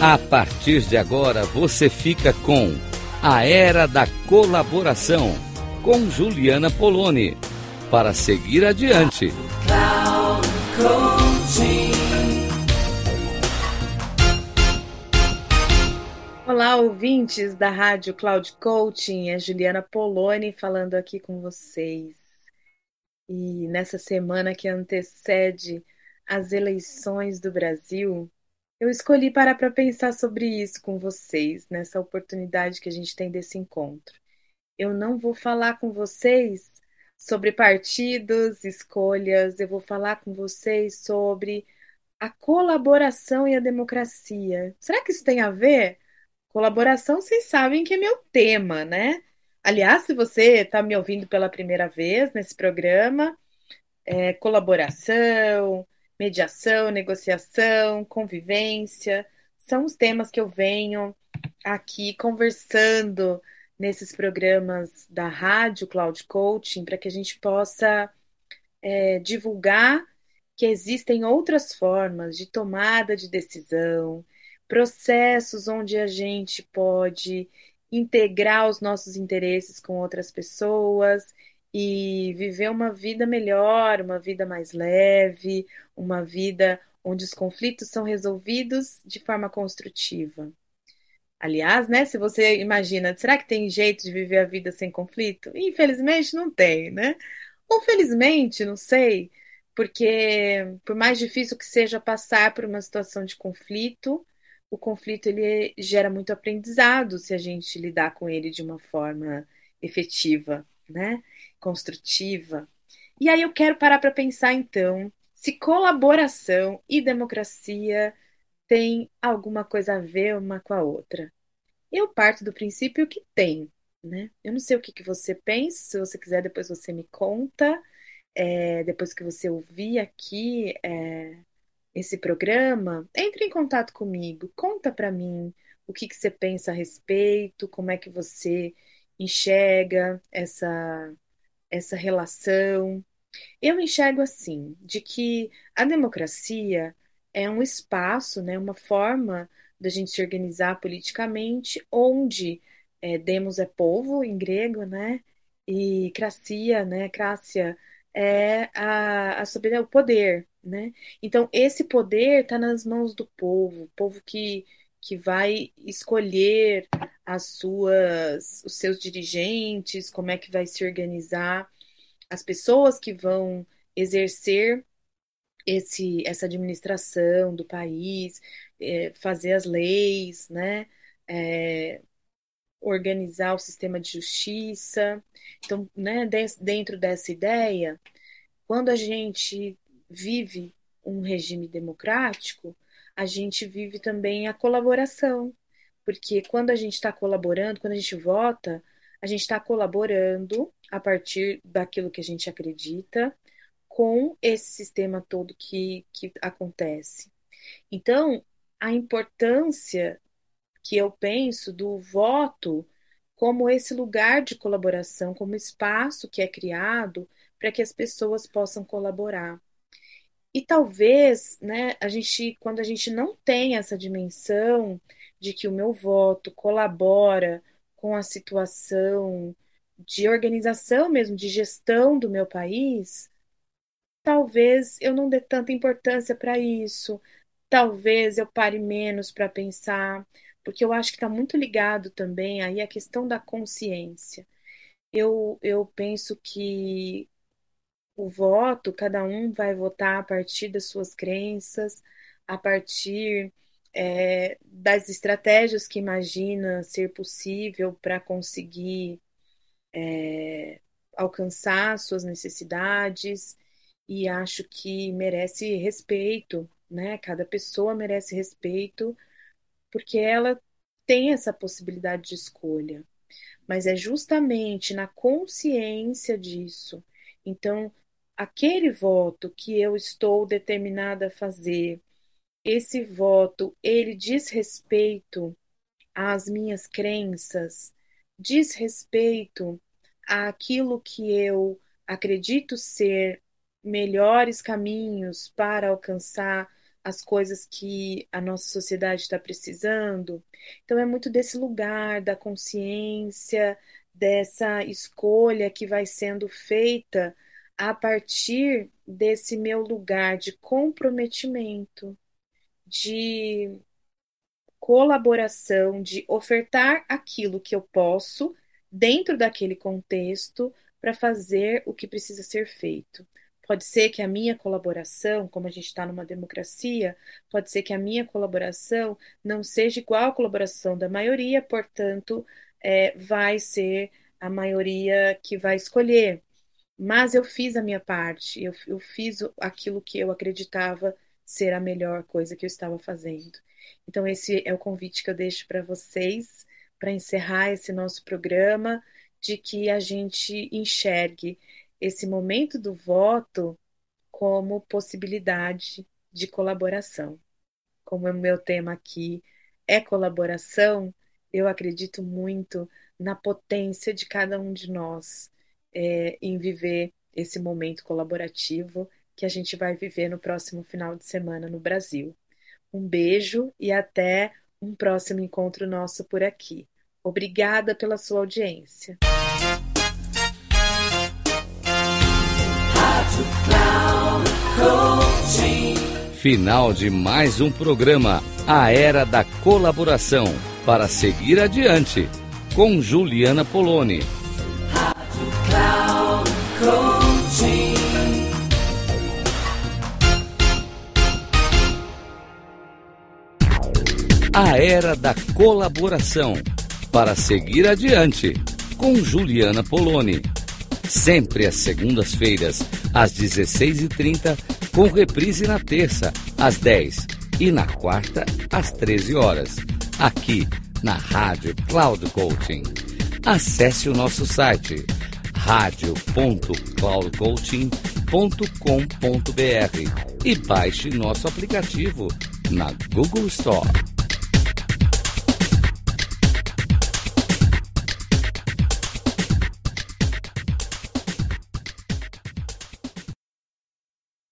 A partir de agora você fica com A Era da Colaboração com Juliana Poloni para seguir adiante. Olá, ouvintes da Rádio Cloud Coaching, é Juliana Poloni falando aqui com vocês. E nessa semana que antecede as eleições do Brasil, eu escolhi parar para pensar sobre isso com vocês, nessa oportunidade que a gente tem desse encontro. Eu não vou falar com vocês sobre partidos, escolhas, eu vou falar com vocês sobre a colaboração e a democracia. Será que isso tem a ver? Colaboração, vocês sabem que é meu tema, né? Aliás, se você está me ouvindo pela primeira vez nesse programa, é, colaboração, mediação, negociação, convivência, são os temas que eu venho aqui conversando nesses programas da Rádio Cloud Coaching para que a gente possa é, divulgar que existem outras formas de tomada de decisão, processos onde a gente pode integrar os nossos interesses com outras pessoas e viver uma vida melhor, uma vida mais leve, uma vida onde os conflitos são resolvidos de forma construtiva. Aliás, né, se você imagina, será que tem jeito de viver a vida sem conflito? Infelizmente não tem, né? Ou felizmente, não sei, porque por mais difícil que seja passar por uma situação de conflito, o conflito ele gera muito aprendizado se a gente lidar com ele de uma forma efetiva, né? Construtiva. E aí eu quero parar para pensar então se colaboração e democracia têm alguma coisa a ver uma com a outra. Eu parto do princípio que tem, né? Eu não sei o que, que você pensa, se você quiser depois você me conta, é, depois que você ouvir aqui é, esse programa, entre em contato comigo, conta para mim o que, que você pensa a respeito, como é que você enxerga essa, essa relação. Eu enxergo assim, de que a democracia é um espaço, né, uma forma da gente se organizar politicamente, onde é, demos é povo em grego, né, e cracia, né, crácia é a, a soberania, o poder, né? Então, esse poder está nas mãos do povo, o povo que, que vai escolher as suas, os seus dirigentes, como é que vai se organizar, as pessoas que vão exercer esse, essa administração do país, é, fazer as leis, né? É, organizar o sistema de justiça. Então, né, dentro dessa ideia, quando a gente vive um regime democrático, a gente vive também a colaboração. Porque quando a gente está colaborando, quando a gente vota, a gente está colaborando a partir daquilo que a gente acredita com esse sistema todo que, que acontece. Então, a importância que eu penso do voto como esse lugar de colaboração, como espaço que é criado para que as pessoas possam colaborar. E talvez, né, a gente, quando a gente não tem essa dimensão de que o meu voto colabora com a situação de organização mesmo, de gestão do meu país, talvez eu não dê tanta importância para isso, talvez eu pare menos para pensar, porque eu acho que está muito ligado também aí a questão da consciência. Eu, eu penso que o voto, cada um vai votar a partir das suas crenças, a partir é, das estratégias que imagina ser possível para conseguir é, alcançar suas necessidades, e acho que merece respeito, né? Cada pessoa merece respeito, porque ela tem essa possibilidade de escolha. Mas é justamente na consciência disso. Então, aquele voto que eu estou determinada a fazer, esse voto, ele diz respeito às minhas crenças, diz respeito àquilo que eu acredito ser melhores caminhos para alcançar as coisas que a nossa sociedade está precisando. Então, é muito desse lugar da consciência, dessa escolha que vai sendo feita a partir desse meu lugar de comprometimento, de colaboração, de ofertar aquilo que eu posso dentro daquele contexto para fazer o que precisa ser feito. Pode ser que a minha colaboração, como a gente está numa democracia, pode ser que a minha colaboração não seja igual à colaboração da maioria, portanto, é, vai ser a maioria que vai escolher. Mas eu fiz a minha parte, eu, eu fiz aquilo que eu acreditava ser a melhor coisa que eu estava fazendo. Então, esse é o convite que eu deixo para vocês, para encerrar esse nosso programa, de que a gente enxergue esse momento do voto como possibilidade de colaboração. Como o meu tema aqui é colaboração, eu acredito muito na potência de cada um de nós é, em viver esse momento colaborativo que a gente vai viver no próximo final de semana no Brasil. Um beijo e até um próximo encontro nosso por aqui. Obrigada pela sua audiência. Final de mais um programa, A Era da Colaboração, para seguir adiante, com Juliana Poloni. A Era da Colaboração, para seguir adiante, com Juliana Poloni. Sempre às segundas-feiras, às 16h30, com reprise na terça, às 10 e na quarta, às 13 horas, aqui na Rádio Cloud Coaching. Acesse o nosso site radio.cloudcoaching.com.br e baixe nosso aplicativo na Google Store.